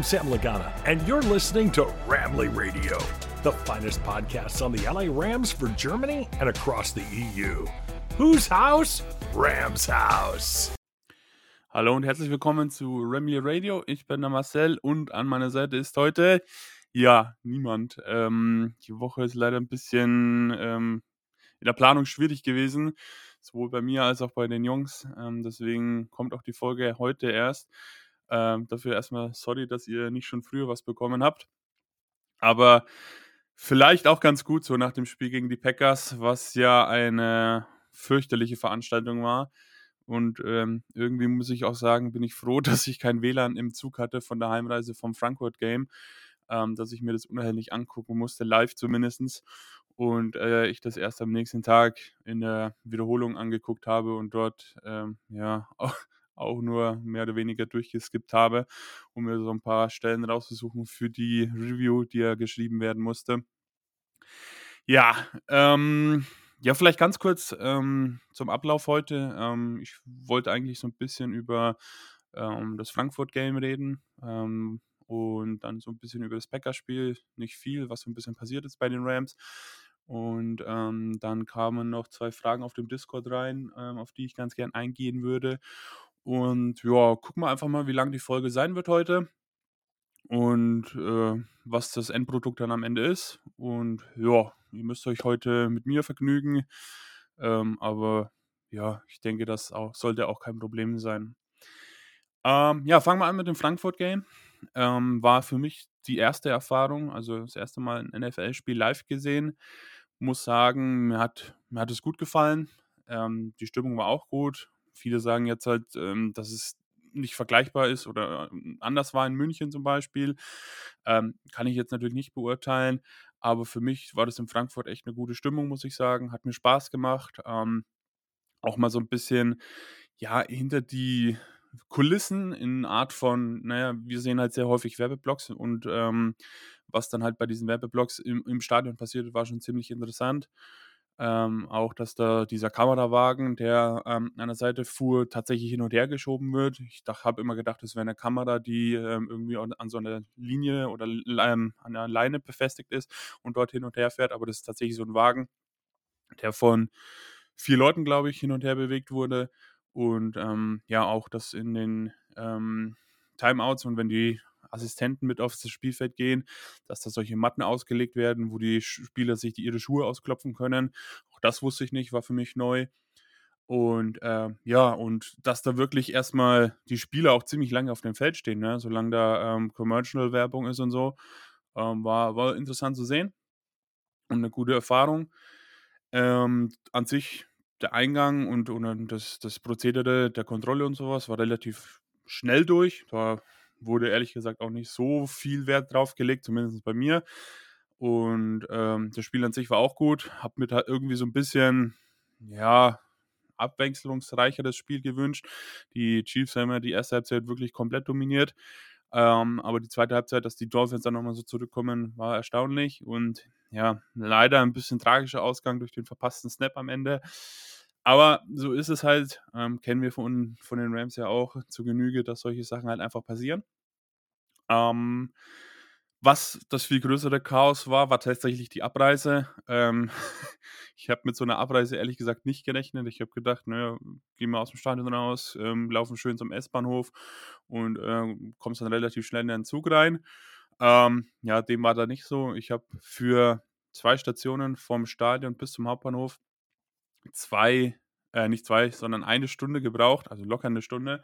I'm Sam Lagana, and you're listening to Ramley Radio, the finest podcast on the LA Rams for Germany and across the EU. Whose house? Rams House. Hallo und herzlich willkommen zu Ramley Radio. Ich bin der Marcel und an meiner Seite ist heute, ja, niemand. Ähm, die Woche ist leider ein bisschen ähm, in der Planung schwierig gewesen, sowohl bei mir als auch bei den Jungs. Ähm, deswegen kommt auch die Folge heute erst. Ähm, dafür erstmal sorry, dass ihr nicht schon früher was bekommen habt. Aber vielleicht auch ganz gut so nach dem Spiel gegen die Packers, was ja eine fürchterliche Veranstaltung war. Und ähm, irgendwie muss ich auch sagen, bin ich froh, dass ich kein WLAN im Zug hatte von der Heimreise vom Frankfurt Game, ähm, dass ich mir das unerhelllich angucken musste, live zumindest. Und äh, ich das erst am nächsten Tag in der Wiederholung angeguckt habe und dort ähm, ja auch, auch nur mehr oder weniger durchgeskippt habe, um mir so ein paar Stellen rauszusuchen für die Review, die ja geschrieben werden musste. Ja, ähm, ja, vielleicht ganz kurz ähm, zum Ablauf heute. Ähm, ich wollte eigentlich so ein bisschen über ähm, das Frankfurt-Game reden ähm, und dann so ein bisschen über das Packers-Spiel. Nicht viel, was so ein bisschen passiert ist bei den Rams. Und ähm, dann kamen noch zwei Fragen auf dem Discord rein, ähm, auf die ich ganz gern eingehen würde. Und ja, gucken wir einfach mal, wie lang die Folge sein wird heute und äh, was das Endprodukt dann am Ende ist. Und ja, ihr müsst euch heute mit mir vergnügen. Ähm, aber ja, ich denke, das auch, sollte auch kein Problem sein. Ähm, ja, fangen wir an mit dem Frankfurt-Game. Ähm, war für mich die erste Erfahrung, also das erste Mal ein NFL-Spiel live gesehen. Muss sagen, mir hat, mir hat es gut gefallen. Ähm, die Stimmung war auch gut. Viele sagen jetzt halt, ähm, dass es nicht vergleichbar ist oder ähm, anders war in München zum Beispiel. Ähm, kann ich jetzt natürlich nicht beurteilen, aber für mich war das in Frankfurt echt eine gute Stimmung, muss ich sagen. Hat mir Spaß gemacht. Ähm, auch mal so ein bisschen, ja, hinter die Kulissen in Art von, naja, wir sehen halt sehr häufig Werbeblocks und ähm, was dann halt bei diesen Werbeblocks im, im Stadion passiert, war schon ziemlich interessant. Ähm, auch, dass da dieser Kamerawagen, der ähm, an der Seite fuhr, tatsächlich hin und her geschoben wird. Ich habe immer gedacht, es wäre eine Kamera, die ähm, irgendwie an, an, so einer Linie oder ähm, an einer Leine befestigt ist und dort hin und her fährt. Aber das ist tatsächlich so ein Wagen, der von vier Leuten, glaube ich, hin und her bewegt wurde. Und ähm, ja, auch das in den ähm, Timeouts und wenn die Assistenten mit aufs Spielfeld gehen, dass da solche Matten ausgelegt werden, wo die Spieler sich die, ihre Schuhe ausklopfen können. Auch das wusste ich nicht, war für mich neu. Und äh, ja, und dass da wirklich erstmal die Spieler auch ziemlich lange auf dem Feld stehen, ne? solange da ähm, Commercial-Werbung ist und so, ähm, war, war interessant zu sehen und eine gute Erfahrung. Ähm, an sich der Eingang und, und das, das Prozedere der Kontrolle und sowas war relativ schnell durch. Da wurde ehrlich gesagt auch nicht so viel Wert drauf gelegt, zumindest bei mir. Und ähm, das Spiel an sich war auch gut. Hab mir da irgendwie so ein bisschen, ja, abwechslungsreicheres Spiel gewünscht. Die Chiefs haben ja die erste Halbzeit wirklich komplett dominiert. Ähm, aber die zweite Halbzeit, dass die Dolphins dann nochmal so zurückkommen, war erstaunlich. Und ja, leider ein bisschen tragischer Ausgang durch den verpassten Snap am Ende. Aber so ist es halt, ähm, kennen wir von, von den Rams ja auch zu Genüge, dass solche Sachen halt einfach passieren. Ähm, was das viel größere Chaos war, war tatsächlich die Abreise. Ähm, ich habe mit so einer Abreise ehrlich gesagt nicht gerechnet. Ich habe gedacht, naja, gehen wir aus dem Stadion raus, ähm, laufen schön zum S-Bahnhof und äh, kommst dann relativ schnell in den Zug rein. Ähm, ja, dem war da nicht so. Ich habe für zwei Stationen vom Stadion bis zum Hauptbahnhof zwei, äh, nicht zwei, sondern eine Stunde gebraucht, also locker eine Stunde.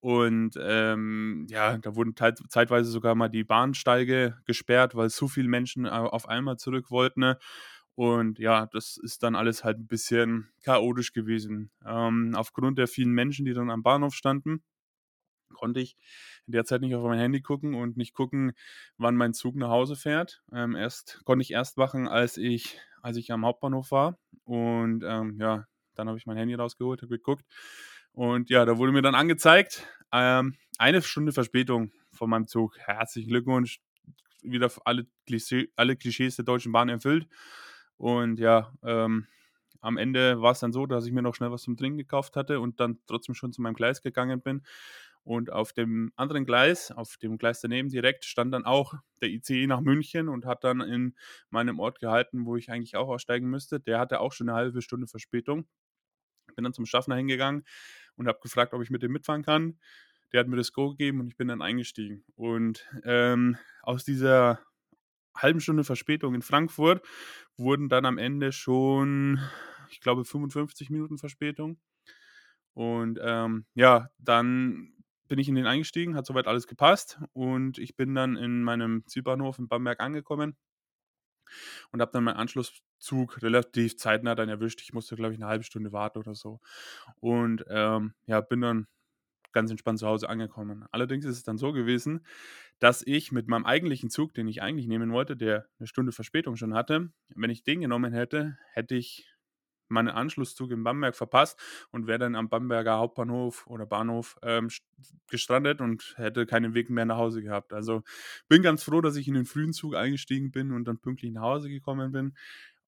Und ähm, ja, da wurden zeitweise sogar mal die Bahnsteige gesperrt, weil zu viele Menschen auf einmal zurück wollten. Ne? Und ja, das ist dann alles halt ein bisschen chaotisch gewesen. Ähm, aufgrund der vielen Menschen, die dann am Bahnhof standen, konnte ich in der Zeit nicht auf mein Handy gucken und nicht gucken, wann mein Zug nach Hause fährt. Ähm, erst konnte ich erst machen, als ich, als ich am Hauptbahnhof war. Und ähm, ja, dann habe ich mein Handy rausgeholt, habe geguckt. Und ja, da wurde mir dann angezeigt, ähm, eine Stunde Verspätung von meinem Zug. Herzlichen Glückwunsch. Wieder alle, Klischee, alle Klischees der Deutschen Bahn erfüllt. Und ja, ähm, am Ende war es dann so, dass ich mir noch schnell was zum Trinken gekauft hatte und dann trotzdem schon zu meinem Gleis gegangen bin Und auf dem anderen Gleis, auf dem Gleis daneben direkt, stand dann auch der ICE nach München und hat dann in meinem Ort gehalten, wo ich eigentlich auch aussteigen müsste. Der hatte auch schon eine halbe Stunde Verspätung. Bin dann zum Schaffner hingegangen und habe gefragt, ob ich mit dem mitfahren kann. Der hat mir das Go gegeben und ich bin dann eingestiegen. Und ähm, aus dieser halben Stunde Verspätung in Frankfurt wurden dann am Ende schon, ich glaube, 55 Minuten Verspätung. Und ähm, ja, dann bin ich in den eingestiegen, hat soweit alles gepasst und ich bin dann in meinem Zielbahnhof in Bamberg angekommen und habe dann meinen Anschlusszug relativ zeitnah dann erwischt. Ich musste, glaube ich, eine halbe Stunde warten oder so. Und ähm, ja, bin dann ganz entspannt zu Hause angekommen. Allerdings ist es dann so gewesen, dass ich mit meinem eigentlichen Zug, den ich eigentlich nehmen wollte, der eine Stunde Verspätung schon hatte, wenn ich den genommen hätte, hätte ich meinen Anschlusszug in Bamberg verpasst und wäre dann am Bamberger Hauptbahnhof oder Bahnhof ähm, gestrandet und hätte keinen Weg mehr nach Hause gehabt. Also bin ganz froh, dass ich in den frühen Zug eingestiegen bin und dann pünktlich nach Hause gekommen bin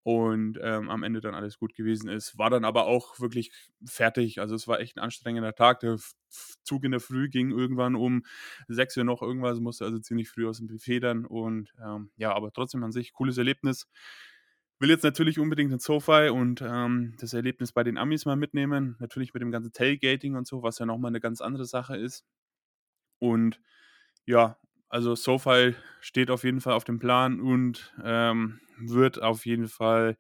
und ähm, am Ende dann alles gut gewesen ist. War dann aber auch wirklich fertig. Also es war echt ein anstrengender Tag. Der Zug in der Früh ging irgendwann um 6 Uhr noch irgendwas, musste also ziemlich früh aus dem Buffet und ähm, ja, aber trotzdem an sich cooles Erlebnis. Will jetzt natürlich unbedingt den SoFi und ähm, das Erlebnis bei den Amis mal mitnehmen. Natürlich mit dem ganzen Tailgating und so, was ja nochmal eine ganz andere Sache ist. Und ja, also SoFi steht auf jeden Fall auf dem Plan und ähm, wird auf jeden Fall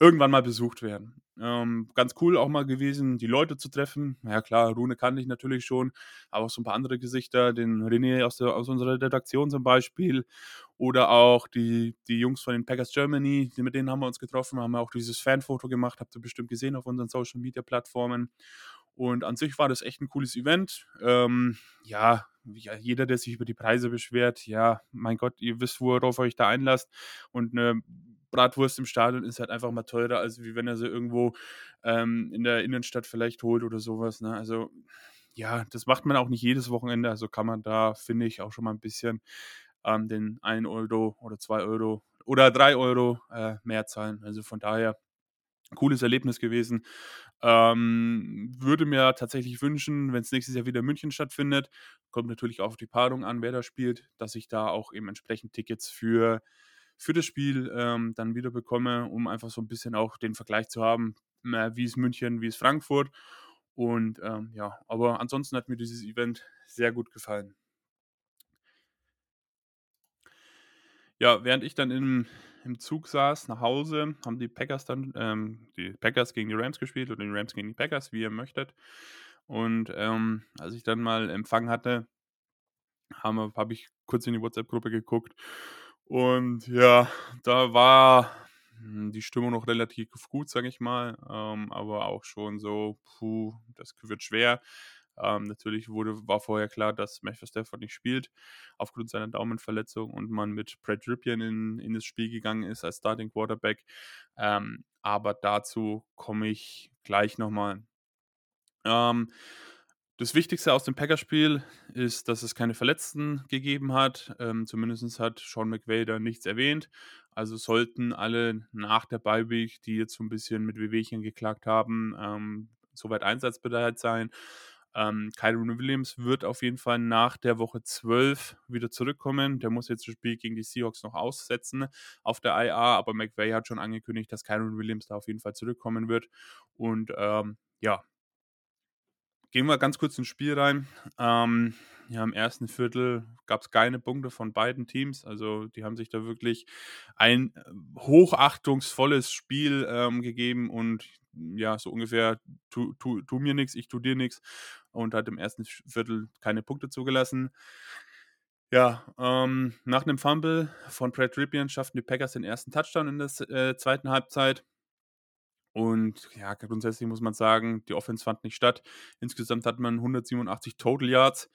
irgendwann mal besucht werden. Ähm, ganz cool auch mal gewesen, die Leute zu treffen. Ja klar, Rune kannte ich natürlich schon, aber auch so ein paar andere Gesichter, den René aus, der, aus unserer Redaktion zum Beispiel oder auch die, die Jungs von den Packers Germany, mit denen haben wir uns getroffen, haben auch dieses Fanfoto gemacht, habt ihr bestimmt gesehen auf unseren Social Media Plattformen. Und an sich war das echt ein cooles Event. Ähm, ja, jeder, der sich über die Preise beschwert, ja, mein Gott, ihr wisst, worauf euch da einlasst. Und eine Bratwurst im Stadion ist halt einfach mal teurer, als wie wenn er sie irgendwo ähm, in der Innenstadt vielleicht holt oder sowas. Ne? Also ja, das macht man auch nicht jedes Wochenende. Also kann man da, finde ich, auch schon mal ein bisschen ähm, den 1 Euro oder 2 Euro oder 3 Euro äh, mehr zahlen. Also von daher cooles Erlebnis gewesen. Ähm, würde mir tatsächlich wünschen, wenn es nächstes Jahr wieder in München stattfindet, kommt natürlich auch auf die Paarung an, wer da spielt, dass ich da auch eben entsprechend Tickets für für das Spiel ähm, dann wieder bekomme, um einfach so ein bisschen auch den Vergleich zu haben, äh, wie ist München, wie ist Frankfurt. Und ähm, ja, aber ansonsten hat mir dieses Event sehr gut gefallen. Ja, während ich dann im, im Zug saß nach Hause, haben die Packers dann, ähm, die Packers gegen die Rams gespielt oder die Rams gegen die Packers, wie ihr möchtet. Und ähm, als ich dann mal Empfang hatte, habe hab ich kurz in die WhatsApp-Gruppe geguckt und ja, da war hm, die Stimmung noch relativ gut, sage ich mal, ähm, aber auch schon so, puh, das wird schwer. Ähm, natürlich wurde, war vorher klar, dass Matthew Stafford nicht spielt, aufgrund seiner Daumenverletzung und man mit Brad Ripien in, in das Spiel gegangen ist als Starting Quarterback. Ähm, aber dazu komme ich gleich nochmal. Ähm, das Wichtigste aus dem Packerspiel ist, dass es keine Verletzten gegeben hat. Ähm, zumindest hat Sean McVay da nichts erwähnt. Also sollten alle nach der Beiweg, die jetzt so ein bisschen mit Wehwehchen geklagt haben, ähm, soweit einsatzbereit sein. Ähm, Kyron Williams wird auf jeden Fall nach der Woche 12 wieder zurückkommen. Der muss jetzt das Spiel gegen die Seahawks noch aussetzen auf der IA, aber McVay hat schon angekündigt, dass Kyron Williams da auf jeden Fall zurückkommen wird. Und ähm, ja, Gehen wir ganz kurz ins Spiel rein. Ähm, ja, im ersten Viertel gab es keine Punkte von beiden Teams. Also die haben sich da wirklich ein äh, hochachtungsvolles Spiel ähm, gegeben und ja, so ungefähr tu, tu, tu mir nichts, ich tu dir nichts und hat im ersten Viertel keine Punkte zugelassen. Ja, ähm, nach einem Fumble von Brad Ripien schafften die Packers den ersten Touchdown in der äh, zweiten Halbzeit. Und ja, grundsätzlich muss man sagen, die Offense fand nicht statt. Insgesamt hat man 187 Total Yards.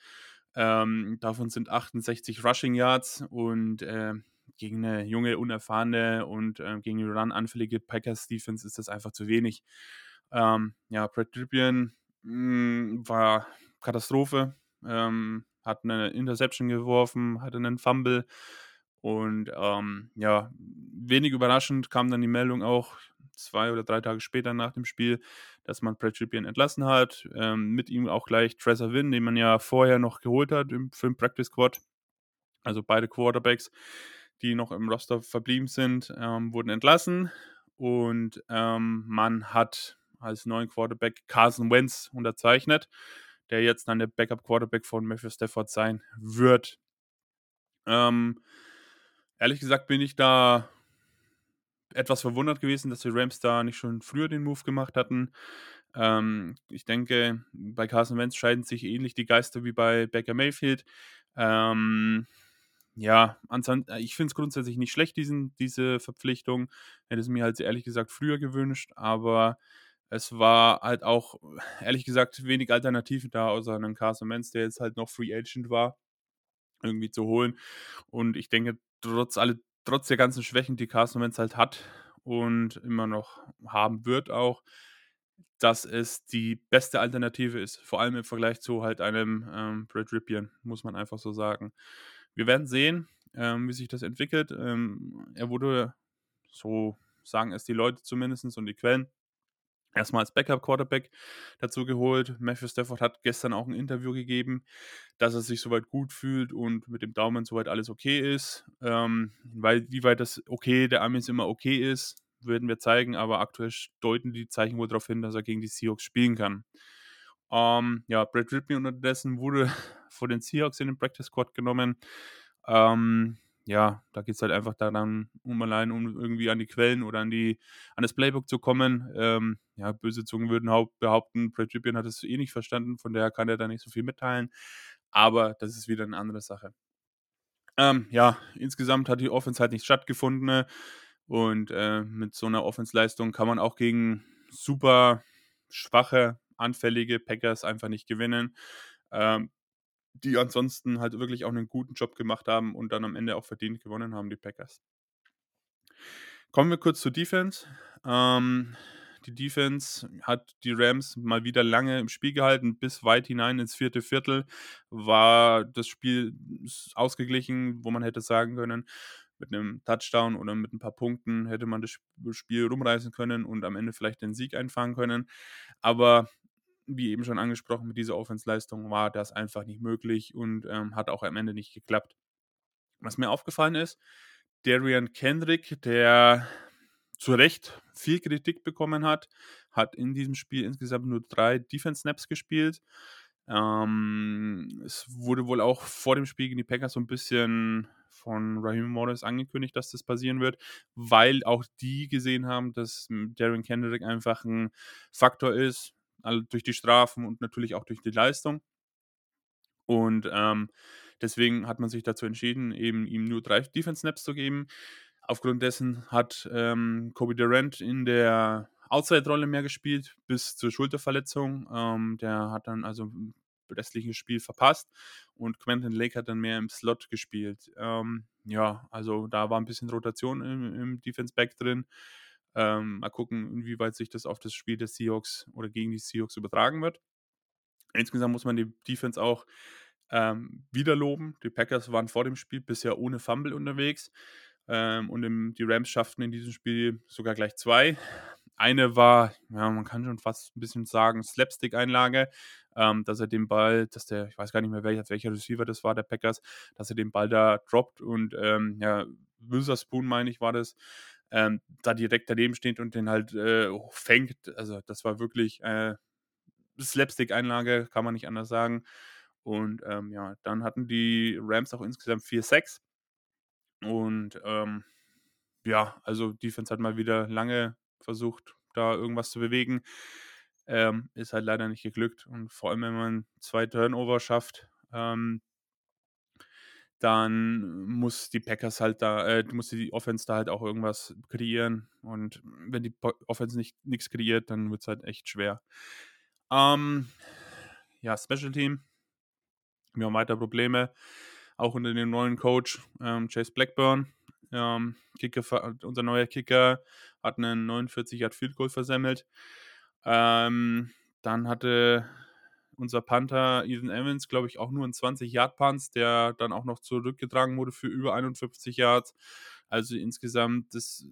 Ähm, davon sind 68 Rushing Yards und äh, gegen eine junge, unerfahrene und äh, gegen eine Run-anfällige Packers Defense ist das einfach zu wenig. Ähm, ja, Brad Trippian mm, war Katastrophe. Ähm, hat eine Interception geworfen, hatte einen Fumble und ähm, ja, wenig überraschend kam dann die Meldung auch, zwei oder drei Tage später nach dem Spiel, dass man Brad Ripien entlassen hat. Ähm, mit ihm auch gleich Trezor Wynn, den man ja vorher noch geholt hat im, für den Practice Squad. Also beide Quarterbacks, die noch im Roster verblieben sind, ähm, wurden entlassen. Und ähm, man hat als neuen Quarterback Carson Wentz unterzeichnet, der jetzt dann der Backup-Quarterback von Matthew Stafford sein wird. Ähm, ehrlich gesagt bin ich da etwas verwundert gewesen, dass die Rams da nicht schon früher den Move gemacht hatten. Ähm, ich denke, bei Carson Wentz scheiden sich ähnlich die Geister wie bei Baker Mayfield. Ähm, ja, ich finde es grundsätzlich nicht schlecht, diesen, diese Verpflichtung. Hätte es mir halt ehrlich gesagt früher gewünscht, aber es war halt auch, ehrlich gesagt, wenig Alternativen da, außer einem Carson Wentz, der jetzt halt noch Free Agent war, irgendwie zu holen. Und ich denke, trotz, alle, trotz der ganzen Schwächen, die Carson Wentz halt hat und immer noch haben wird auch, dass es die beste Alternative ist. Vor allem im Vergleich zu halt einem ähm, Brad Ripien, muss man einfach so sagen. Wir werden sehen, ähm, wie sich das entwickelt. Ähm, er wurde, so sagen es die Leute zumindest und die Quellen, erstmal als Backup-Quarterback dazu geholt. Matthew Stafford hat gestern auch ein Interview gegeben, dass er sich soweit gut fühlt und mit dem Daumen soweit alles okay ist. Ähm, weil, wie weit das okay der Amis immer okay ist, werden wir zeigen, aber aktuell deuten die Zeichen wohl darauf hin, dass er gegen die Seahawks spielen kann. Ähm, ja, Brad Rippey unterdessen wurde vor den Seahawks in den Practice Squad genommen. Ähm, ja, da geht es halt einfach daran, um allein um irgendwie an die Quellen oder an die an das Playbook zu kommen. Ähm, ja, böse Zungen würden behaupten, Brad Ripien hat es eh nicht verstanden, von daher kann er da nicht so viel mitteilen. Aber das ist wieder eine andere Sache. Ähm, ja, insgesamt hat die Offense halt nicht stattgefunden. Ne? Und äh, mit so einer Offensleistung kann man auch gegen super schwache, anfällige Packers einfach nicht gewinnen. Ähm, die ansonsten halt wirklich auch einen guten Job gemacht haben und dann am Ende auch verdient gewonnen haben, die Packers. Kommen wir kurz zur Defense. Ähm, die Defense hat die Rams mal wieder lange im Spiel gehalten, bis weit hinein ins vierte Viertel war das Spiel ausgeglichen, wo man hätte sagen können, mit einem Touchdown oder mit ein paar Punkten hätte man das Spiel rumreißen können und am Ende vielleicht den Sieg einfangen können. Aber wie eben schon angesprochen, mit dieser Offensleistung war das einfach nicht möglich und ähm, hat auch am Ende nicht geklappt. Was mir aufgefallen ist, Darian Kendrick, der zu Recht viel Kritik bekommen hat, hat in diesem Spiel insgesamt nur drei Defense-Snaps gespielt. Ähm, es wurde wohl auch vor dem Spiel gegen die Packers so ein bisschen von Raheem Morris angekündigt, dass das passieren wird, weil auch die gesehen haben, dass Darren Kendrick einfach ein Faktor ist, durch die Strafen und natürlich auch durch die Leistung. Und ähm, deswegen hat man sich dazu entschieden, eben ihm nur drei Defense-Snaps zu geben. Aufgrund dessen hat ähm, Kobe Durant in der Outside-Rolle mehr gespielt, bis zur Schulterverletzung. Ähm, der hat dann also im restlichen Spiel verpasst und Quentin Lake hat dann mehr im Slot gespielt. Ähm, ja, also da war ein bisschen Rotation im, im Defense-Back drin. Ähm, mal gucken, inwieweit sich das auf das Spiel des Seahawks oder gegen die Seahawks übertragen wird. Insgesamt muss man die Defense auch ähm, wieder loben. Die Packers waren vor dem Spiel bisher ohne Fumble unterwegs. Ähm, und im, die Rams schafften in diesem Spiel sogar gleich zwei. Eine war, ja, man kann schon fast ein bisschen sagen, Slapstick-Einlage, ähm, dass er den Ball, dass der, ich weiß gar nicht mehr, welcher, welcher Receiver das war, der Packers, dass er den Ball da droppt und ähm, ja, Witherspoon, meine ich, war das, ähm, da direkt daneben steht und den halt äh, fängt. Also das war wirklich äh, Slapstick-Einlage, kann man nicht anders sagen. Und ähm, ja, dann hatten die Rams auch insgesamt 4-6. Und ähm, ja, also Defense hat mal wieder lange versucht, da irgendwas zu bewegen. Ähm, ist halt leider nicht geglückt. Und vor allem, wenn man zwei Turnover schafft, ähm, dann muss die Packers halt da, äh, muss die Offense da halt auch irgendwas kreieren. Und wenn die Offense nicht nichts kreiert, dann wird es halt echt schwer. Ähm, ja, Special Team. Wir haben weiter Probleme. Auch unter dem neuen Coach ähm, Chase Blackburn. Ähm, Kicker, unser neuer Kicker hat einen 49 Yard Field Goal versemmelt. Ähm, dann hatte unser Panther Ethan Evans, glaube ich, auch nur ein 20-Yard-Punts, der dann auch noch zurückgetragen wurde für über 51 Yards. Also insgesamt, das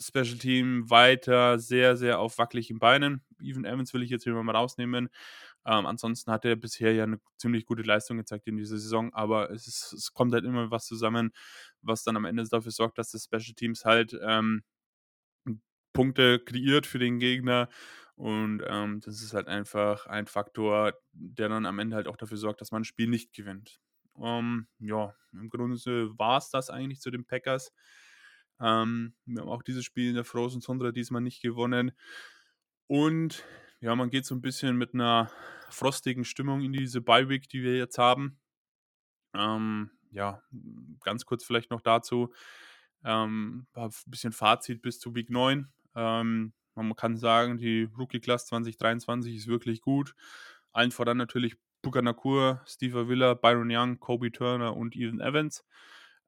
Special Team weiter sehr, sehr auf wackeligen Beinen. Even Evans will ich jetzt hier mal rausnehmen. Ähm, ansonsten hat er bisher ja eine ziemlich gute Leistung gezeigt in dieser Saison, aber es, ist, es kommt halt immer was zusammen, was dann am Ende dafür sorgt, dass das Special Teams halt ähm, Punkte kreiert für den Gegner. Und ähm, das ist halt einfach ein Faktor, der dann am Ende halt auch dafür sorgt, dass man ein Spiel nicht gewinnt. Um, ähm, ja, im Grunde war es das eigentlich zu den Packers. Ähm, wir haben auch dieses Spiel in der Frozen Tundra diesmal nicht gewonnen. Und ja, man geht so ein bisschen mit einer frostigen Stimmung in diese Bye-Week, die wir jetzt haben. Ähm, ja, ganz kurz vielleicht noch dazu. Ähm, ein bisschen Fazit bis zu Week 9. Ähm, man kann sagen, die Rookie-Class 2023 ist wirklich gut. Allen voran natürlich Puka Nakur, Steve Villa, Byron Young, Kobe Turner und Ethan Evans.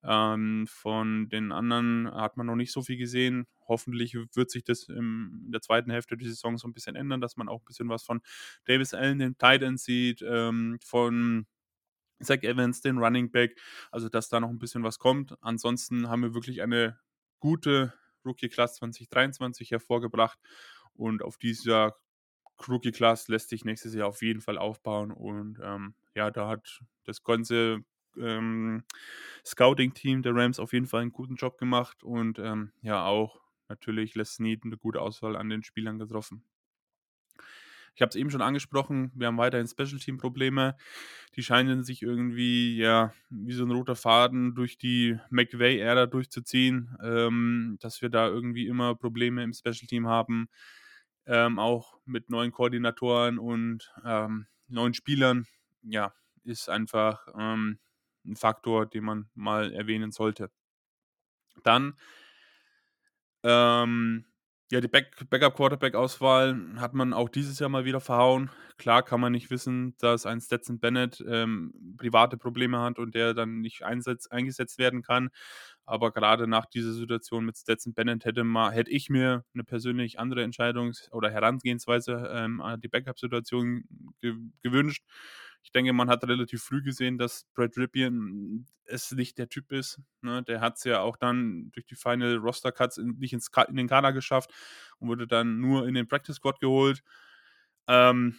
Ähm, von den anderen hat man noch nicht so viel gesehen. Hoffentlich wird sich das im, in der zweiten Hälfte der Saison so ein bisschen ändern, dass man auch ein bisschen was von Davis Allen, den Titan sieht, ähm, von Zach Evans, den Running Back. Also, dass da noch ein bisschen was kommt. Ansonsten haben wir wirklich eine gute Rookie-Class 2023 hervorgebracht. Und auf dieser Rookie-Class lässt sich nächstes Jahr auf jeden Fall aufbauen. Und ähm, ja, da hat das ganze ähm, Scouting-Team der Rams auf jeden Fall einen guten Job gemacht. Und ähm, ja, auch natürlich Les Snead eine gute Auswahl an den Spielern getroffen. Ich habe es eben schon angesprochen, wir haben weiterhin Special-Team-Probleme. Die scheinen sich irgendwie, ja, wie so ein roter Faden durch die McVay-Ära durchzuziehen, ähm, dass wir da irgendwie immer Probleme im Special-Team haben. Ähm, auch mit neuen Koordinatoren und ähm, neuen Spielern. Ja, ist einfach ähm, ein Faktor, den man mal erwähnen sollte. Dann ähm, ja, die Back Backup-Quarterback-Auswahl hat man auch dieses Jahr mal wieder verhauen. Klar kann man nicht wissen, dass ein Stetson Bennett ähm, private Probleme hat und der dann nicht eingesetzt werden kann. Aber gerade nach dieser Situation mit Stetson Bennett hätte, mal, hätte ich mir eine persönlich andere Entscheidungs- oder Herangehensweise ähm, an die Backup-Situation ge gewünscht. Ich denke, man hat relativ früh gesehen, dass Brad Ripien es nicht der Typ ist. Ne? Der hat es ja auch dann durch die Final Roster Cuts in, nicht ins, in den Kader geschafft und wurde dann nur in den Practice Squad geholt. Ähm,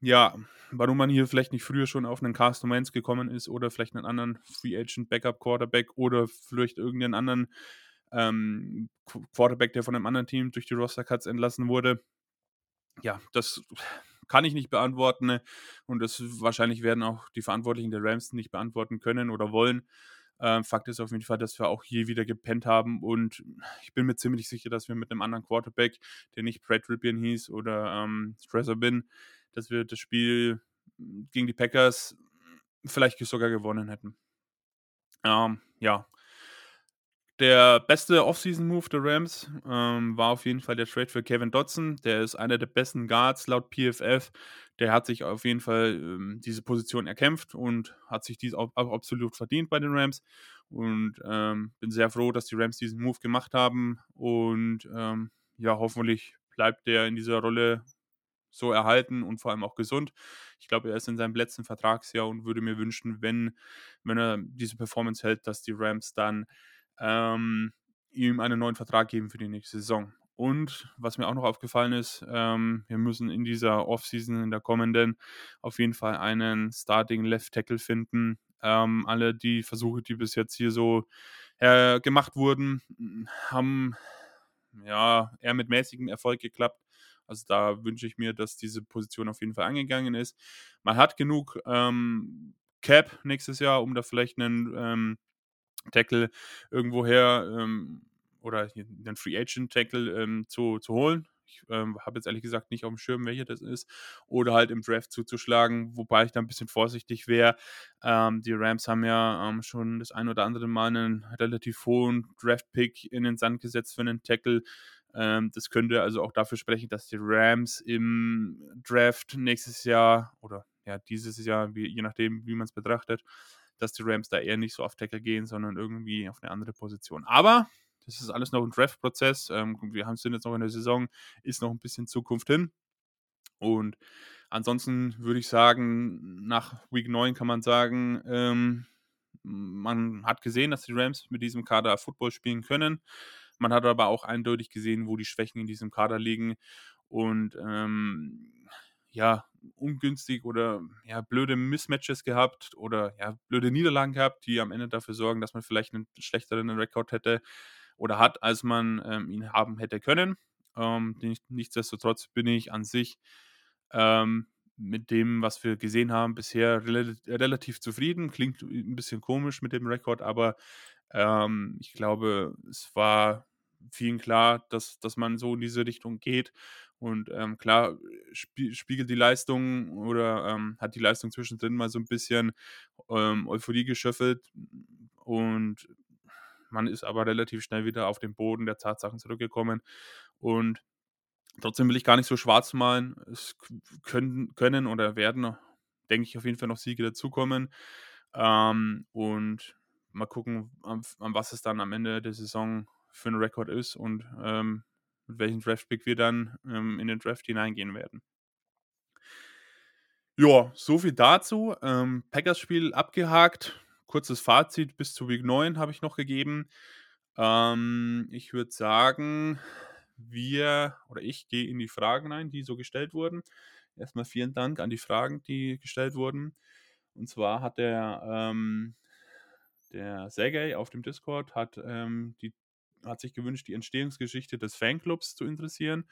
ja, warum man hier vielleicht nicht früher schon auf einen Carsten Wentz gekommen ist oder vielleicht einen anderen Free Agent Backup Quarterback oder vielleicht irgendeinen anderen ähm, Quarterback, der von einem anderen Team durch die Roster Cuts entlassen wurde. Ja, das kann ich nicht beantworten ne? und das wahrscheinlich werden auch die Verantwortlichen der Rams nicht beantworten können oder wollen. Ähm, Fakt ist auf jeden Fall, dass wir auch hier wieder gepennt haben und ich bin mir ziemlich sicher, dass wir mit einem anderen Quarterback, der nicht Brad Ripien hieß oder ähm, Stresser bin, dass wir das Spiel gegen die Packers vielleicht sogar gewonnen hätten. Ähm, ja, der beste Offseason-Move der Rams ähm, war auf jeden Fall der Trade für Kevin Dodson. Der ist einer der besten Guards laut PFF. Der hat sich auf jeden Fall ähm, diese Position erkämpft und hat sich dies auch, auch absolut verdient bei den Rams. Und ähm, bin sehr froh, dass die Rams diesen Move gemacht haben. Und ähm, ja, hoffentlich bleibt der in dieser Rolle so erhalten und vor allem auch gesund. Ich glaube, er ist in seinem letzten Vertragsjahr und würde mir wünschen, wenn, wenn er diese Performance hält, dass die Rams dann ähm, ihm einen neuen Vertrag geben für die nächste Saison. Und was mir auch noch aufgefallen ist, ähm, wir müssen in dieser Offseason, in der kommenden, auf jeden Fall einen Starting Left Tackle finden. Ähm, alle die Versuche, die bis jetzt hier so äh, gemacht wurden, haben ja eher mit mäßigem Erfolg geklappt. Also da wünsche ich mir, dass diese Position auf jeden Fall angegangen ist. Man hat genug ähm, Cap nächstes Jahr, um da vielleicht einen ähm, Tackle irgendwoher ähm, oder einen Free Agent Tackle ähm, zu, zu holen. Ich ähm, habe jetzt ehrlich gesagt nicht auf dem Schirm, welcher das ist. Oder halt im Draft zuzuschlagen, wobei ich da ein bisschen vorsichtig wäre. Ähm, die Rams haben ja ähm, schon das ein oder andere Mal einen relativ hohen Draft-Pick in den Sand gesetzt für einen Tackle. Ähm, das könnte also auch dafür sprechen, dass die Rams im Draft nächstes Jahr oder ja, dieses Jahr, wie, je nachdem, wie man es betrachtet, dass die Rams da eher nicht so auf Tackle gehen, sondern irgendwie auf eine andere Position. Aber das ist alles noch ein Draft-Prozess. Ähm, wir es jetzt noch in der Saison, ist noch ein bisschen Zukunft hin. Und ansonsten würde ich sagen, nach Week 9 kann man sagen, ähm, man hat gesehen, dass die Rams mit diesem Kader Football spielen können. Man hat aber auch eindeutig gesehen, wo die Schwächen in diesem Kader liegen. Und ähm, ja, ungünstig oder ja, blöde Mismatches gehabt oder ja, blöde Niederlagen gehabt, die am Ende dafür sorgen, dass man vielleicht einen schlechteren Rekord hätte oder hat, als man ähm, ihn haben hätte können. Ähm, nichtsdestotrotz bin ich an sich ähm, mit dem, was wir gesehen haben, bisher rel relativ zufrieden. Klingt ein bisschen komisch mit dem Rekord, aber ähm, ich glaube, es war vielen klar, dass, dass man so in diese Richtung geht. Und ähm, klar spie spiegelt die Leistung oder ähm, hat die Leistung zwischendrin mal so ein bisschen ähm, Euphorie geschöffelt. Und man ist aber relativ schnell wieder auf den Boden der Tatsachen zurückgekommen. Und trotzdem will ich gar nicht so schwarz malen. Es können, können oder werden, denke ich, auf jeden Fall noch Siege dazukommen. Ähm, und mal gucken, an, an, was es dann am Ende der Saison für ein Rekord ist und ähm, mit welchem Draftpick wir dann ähm, in den Draft hineingehen werden. Ja, so viel dazu. Ähm, Packers-Spiel abgehakt. Kurzes Fazit bis zu Week 9 habe ich noch gegeben. Ähm, ich würde sagen, wir oder ich gehe in die Fragen ein, die so gestellt wurden. Erstmal vielen Dank an die Fragen, die gestellt wurden. Und zwar hat der, ähm, der Sergei auf dem Discord hat, ähm, die, hat sich gewünscht, die Entstehungsgeschichte des Fanclubs zu interessieren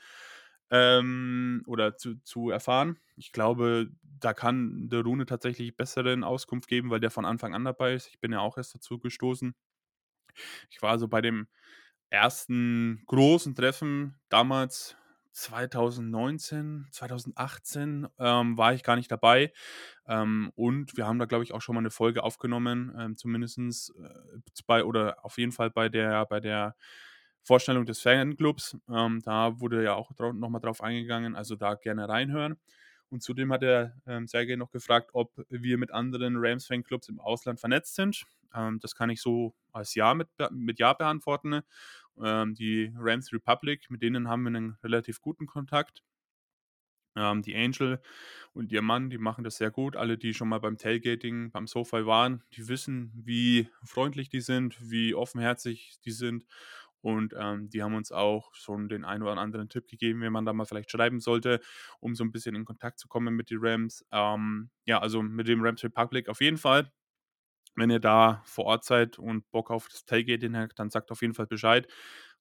ähm, oder zu, zu erfahren. Ich glaube, da kann der Rune tatsächlich besseren Auskunft geben, weil der von Anfang an dabei ist. Ich bin ja auch erst dazu gestoßen. Ich war also bei dem ersten großen Treffen damals 2019, 2018 ähm, war ich gar nicht dabei. Ähm, und wir haben da, glaube ich, auch schon mal eine Folge aufgenommen, ähm, zumindest äh, bei oder auf jeden Fall bei der, bei der Vorstellung des Fanclubs. Ähm, da wurde ja auch nochmal drauf eingegangen, also da gerne reinhören. Und zudem hat der ähm, Sergei noch gefragt, ob wir mit anderen Rams-Fanclubs im Ausland vernetzt sind. Ähm, das kann ich so als Ja mit, mit Ja beantworten. Ähm, die Rams Republic, mit denen haben wir einen relativ guten Kontakt. Ähm, die Angel und ihr Mann, die machen das sehr gut. Alle, die schon mal beim Tailgating, beim SoFi waren, die wissen, wie freundlich die sind, wie offenherzig die sind. Und ähm, die haben uns auch schon den einen oder anderen Tipp gegeben, wie man da mal vielleicht schreiben sollte, um so ein bisschen in Kontakt zu kommen mit den Rams. Ähm, ja, also mit dem Rams Republic auf jeden Fall. Wenn ihr da vor Ort seid und Bock auf das Tailgating habt, dann sagt auf jeden Fall Bescheid,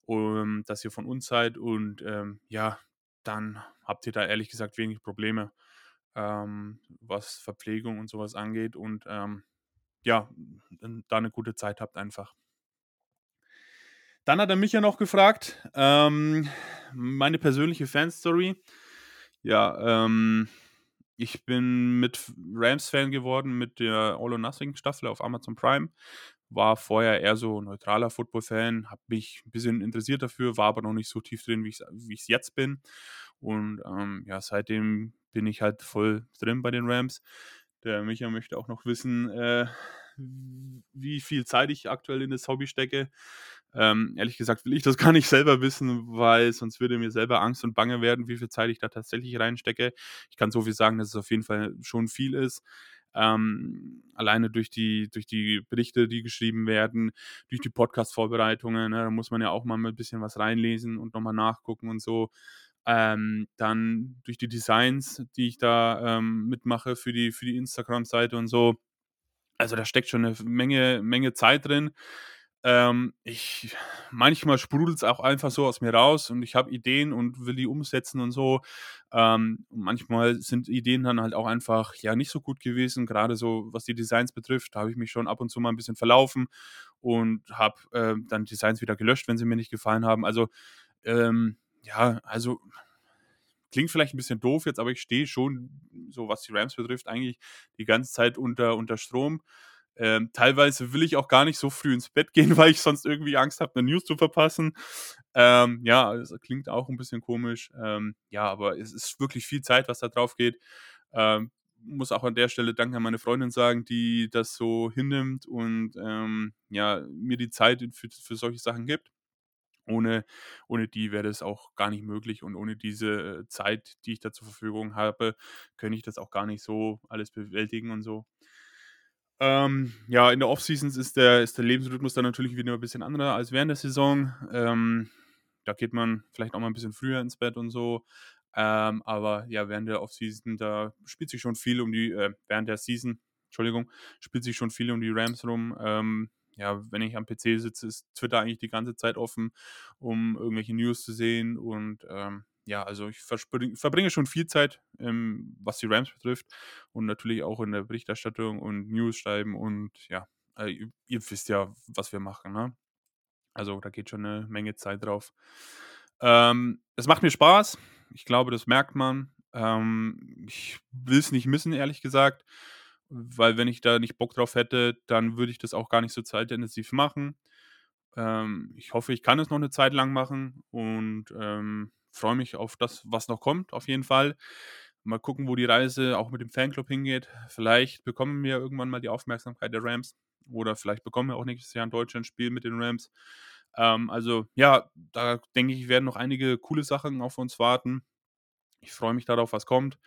um, dass ihr von uns seid. Und ähm, ja, dann habt ihr da ehrlich gesagt wenig Probleme, ähm, was Verpflegung und sowas angeht. Und ähm, ja, da eine gute Zeit habt einfach. Dann hat er mich ja noch gefragt, ähm, meine persönliche Fanstory. Ja, ähm, ich bin mit Rams-Fan geworden mit der All or Nothing-Staffel auf Amazon Prime. War vorher eher so neutraler Football-Fan, habe mich ein bisschen interessiert dafür, war aber noch nicht so tief drin, wie ich es jetzt bin. Und ähm, ja, seitdem bin ich halt voll drin bei den Rams. Der Micha möchte auch noch wissen, äh, wie viel Zeit ich aktuell in das Hobby stecke. Ähm, ehrlich gesagt will ich das gar nicht selber wissen, weil sonst würde mir selber Angst und Bange werden, wie viel Zeit ich da tatsächlich reinstecke. Ich kann so viel sagen, dass es auf jeden Fall schon viel ist. Ähm, alleine durch die, durch die Berichte, die geschrieben werden, durch die Podcast-Vorbereitungen, ne, da muss man ja auch mal ein bisschen was reinlesen und nochmal nachgucken und so. Ähm, dann durch die Designs, die ich da ähm, mitmache für die, für die Instagram-Seite und so. Also da steckt schon eine Menge, Menge Zeit drin. Ähm, ich, manchmal sprudelt es auch einfach so aus mir raus und ich habe Ideen und will die umsetzen und so. Ähm, manchmal sind Ideen dann halt auch einfach ja nicht so gut gewesen, gerade so was die Designs betrifft. Da habe ich mich schon ab und zu mal ein bisschen verlaufen und habe äh, dann Designs wieder gelöscht, wenn sie mir nicht gefallen haben. Also ähm, ja, also klingt vielleicht ein bisschen doof jetzt, aber ich stehe schon, so was die Rams betrifft, eigentlich die ganze Zeit unter, unter Strom. Ähm, teilweise will ich auch gar nicht so früh ins Bett gehen, weil ich sonst irgendwie Angst habe, eine News zu verpassen. Ähm, ja, es klingt auch ein bisschen komisch. Ähm, ja, aber es ist wirklich viel Zeit, was da drauf geht. Ähm, muss auch an der Stelle Danke an meine Freundin sagen, die das so hinnimmt und ähm, ja, mir die Zeit für, für solche Sachen gibt. Ohne, ohne die wäre das auch gar nicht möglich und ohne diese Zeit, die ich da zur Verfügung habe, könnte ich das auch gar nicht so alles bewältigen und so. Ähm, ja, in der Offseason ist der, ist der Lebensrhythmus dann natürlich wieder ein bisschen anderer als während der Saison. Ähm, da geht man vielleicht auch mal ein bisschen früher ins Bett und so. Ähm, aber ja, während der Offseason, da spielt sich schon viel um die, äh, während der Season, Entschuldigung, spielt sich schon viel um die Rams rum. Ähm, ja, wenn ich am PC sitze, ist Twitter eigentlich die ganze Zeit offen, um irgendwelche News zu sehen. Und ähm, ja, also ich verbringe schon viel Zeit, ähm, was die Rams betrifft und natürlich auch in der Berichterstattung und News schreiben und ja, äh, ihr, ihr, wisst ja, was wir machen, ne? Also da geht schon eine Menge Zeit drauf. Ähm, es macht mir Spaß. Ich glaube, das merkt man. Ähm, ich will es nicht missen, ehrlich gesagt, weil wenn ich da nicht Bock drauf hätte, dann würde ich das auch gar nicht so zeitintensiv machen. Ähm, ich hoffe, ich kann es noch eine Zeit lang machen und ähm, freue mich auf das, was noch kommt, auf jeden Fall. Mal gucken, wo die Reise auch mit dem Fanclub hingeht. Vielleicht bekommen wir irgendwann mal die Aufmerksamkeit der Rams oder vielleicht bekommen wir auch nächstes Jahr in Deutschland ein Spiel mit den Rams. Ähm, also ja, da denke ich, werden noch einige coole Sachen auf uns warten. Ich freue mich darauf, was kommt.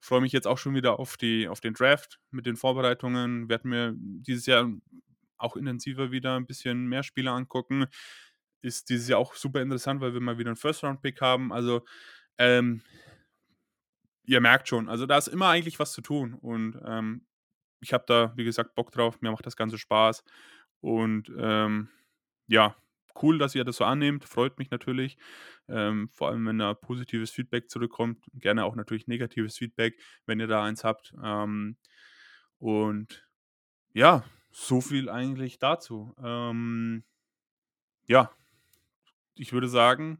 Freue mich jetzt auch schon wieder auf, die, auf den Draft mit den Vorbereitungen. Werden mir dieses Jahr auch intensiver wieder ein bisschen mehr Spiele angucken. Ist dieses Jahr auch super interessant, weil wir mal wieder einen First-Round-Pick haben. Also, ähm, ihr merkt schon, also da ist immer eigentlich was zu tun. Und ähm, ich habe da, wie gesagt, Bock drauf. Mir macht das Ganze Spaß. Und ähm, ja, cool, dass ihr das so annehmt. Freut mich natürlich. Ähm, vor allem, wenn da positives Feedback zurückkommt. Gerne auch natürlich negatives Feedback, wenn ihr da eins habt. Ähm, und ja, so viel eigentlich dazu. Ähm, ja, ich würde sagen,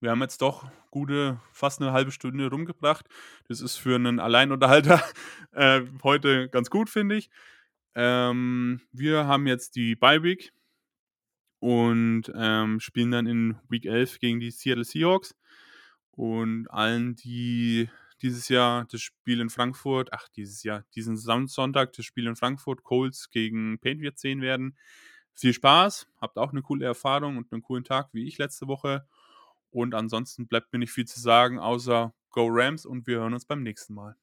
wir haben jetzt doch gute, fast eine halbe Stunde rumgebracht. Das ist für einen Alleinunterhalter äh, heute ganz gut, finde ich. Ähm, wir haben jetzt die Bye Week und ähm, spielen dann in Week 11 gegen die Seattle Seahawks. Und allen, die dieses Jahr das Spiel in Frankfurt, ach, dieses Jahr, diesen Sonntag das Spiel in Frankfurt, Colts gegen Patriots sehen werden. Viel Spaß, habt auch eine coole Erfahrung und einen coolen Tag wie ich letzte Woche. Und ansonsten bleibt mir nicht viel zu sagen, außer Go Rams und wir hören uns beim nächsten Mal.